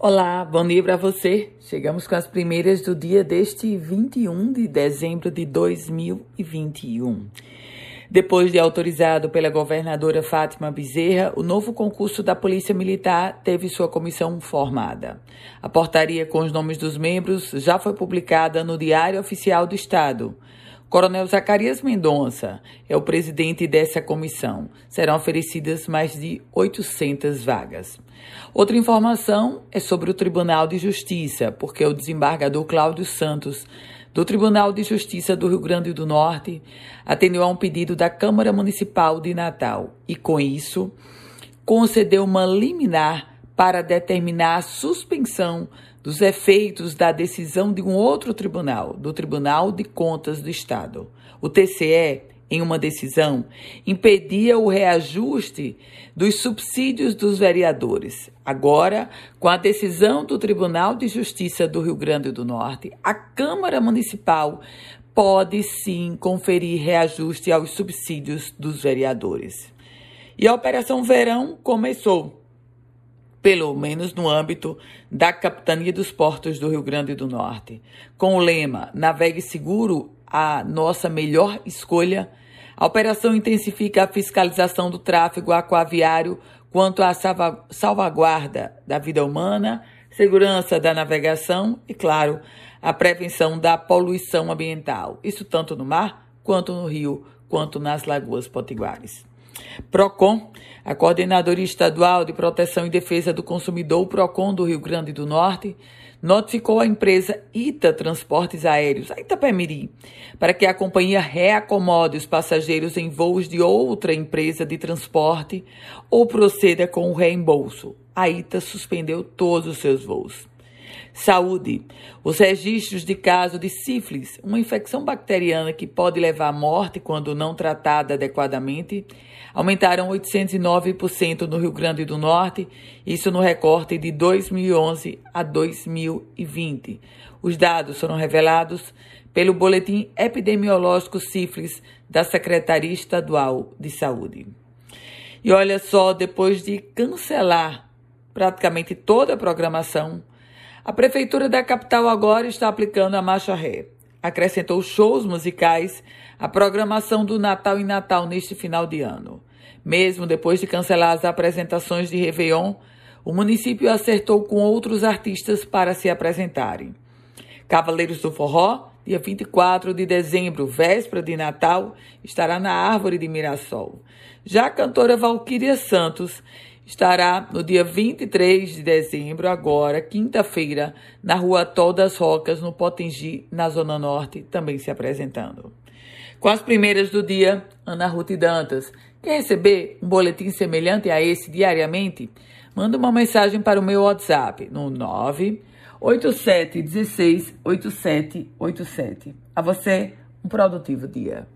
Olá, bom dia para você. Chegamos com as primeiras do dia deste 21 de dezembro de 2021. Depois de autorizado pela governadora Fátima Bezerra, o novo concurso da Polícia Militar teve sua comissão formada. A portaria com os nomes dos membros já foi publicada no Diário Oficial do Estado. Coronel Zacarias Mendonça é o presidente dessa comissão. Serão oferecidas mais de 800 vagas. Outra informação é sobre o Tribunal de Justiça, porque o desembargador Cláudio Santos, do Tribunal de Justiça do Rio Grande do Norte, atendeu a um pedido da Câmara Municipal de Natal e, com isso, concedeu uma liminar para determinar a suspensão dos efeitos da decisão de um outro tribunal, do Tribunal de Contas do Estado. O TCE, em uma decisão, impedia o reajuste dos subsídios dos vereadores. Agora, com a decisão do Tribunal de Justiça do Rio Grande do Norte, a Câmara Municipal pode sim conferir reajuste aos subsídios dos vereadores. E a Operação Verão começou pelo menos no âmbito da Capitania dos Portos do Rio Grande do Norte. Com o lema Navegue Seguro, a nossa melhor escolha, a operação intensifica a fiscalização do tráfego aquaviário quanto à salvaguarda da vida humana, segurança da navegação e, claro, a prevenção da poluição ambiental. Isso tanto no mar, quanto no rio, quanto nas lagoas potiguares. PROCON, a Coordenadoria Estadual de Proteção e Defesa do Consumidor, PROCON do Rio Grande do Norte, notificou a empresa Ita Transportes Aéreos, a Itapemirim, para que a companhia reacomode os passageiros em voos de outra empresa de transporte ou proceda com o reembolso. A Ita suspendeu todos os seus voos. Saúde. Os registros de caso de sífilis, uma infecção bacteriana que pode levar à morte quando não tratada adequadamente, aumentaram 809% no Rio Grande do Norte, isso no recorte de 2011 a 2020. Os dados foram revelados pelo Boletim Epidemiológico Sífilis da Secretaria Estadual de Saúde. E olha só, depois de cancelar praticamente toda a programação, a Prefeitura da capital agora está aplicando a marcha ré. Acrescentou shows musicais à programação do Natal e Natal neste final de ano. Mesmo depois de cancelar as apresentações de Réveillon, o município acertou com outros artistas para se apresentarem. Cavaleiros do Forró, dia 24 de dezembro, véspera de Natal, estará na Árvore de Mirassol. Já a cantora Valquíria Santos estará no dia 23 de dezembro, agora, quinta-feira, na Rua Tol das Rocas, no Potengi, na Zona Norte, também se apresentando. Com as primeiras do dia, Ana Ruth Dantas. Quer receber um boletim semelhante a esse diariamente? Manda uma mensagem para o meu WhatsApp no 987 16 8787. A você, um produtivo dia.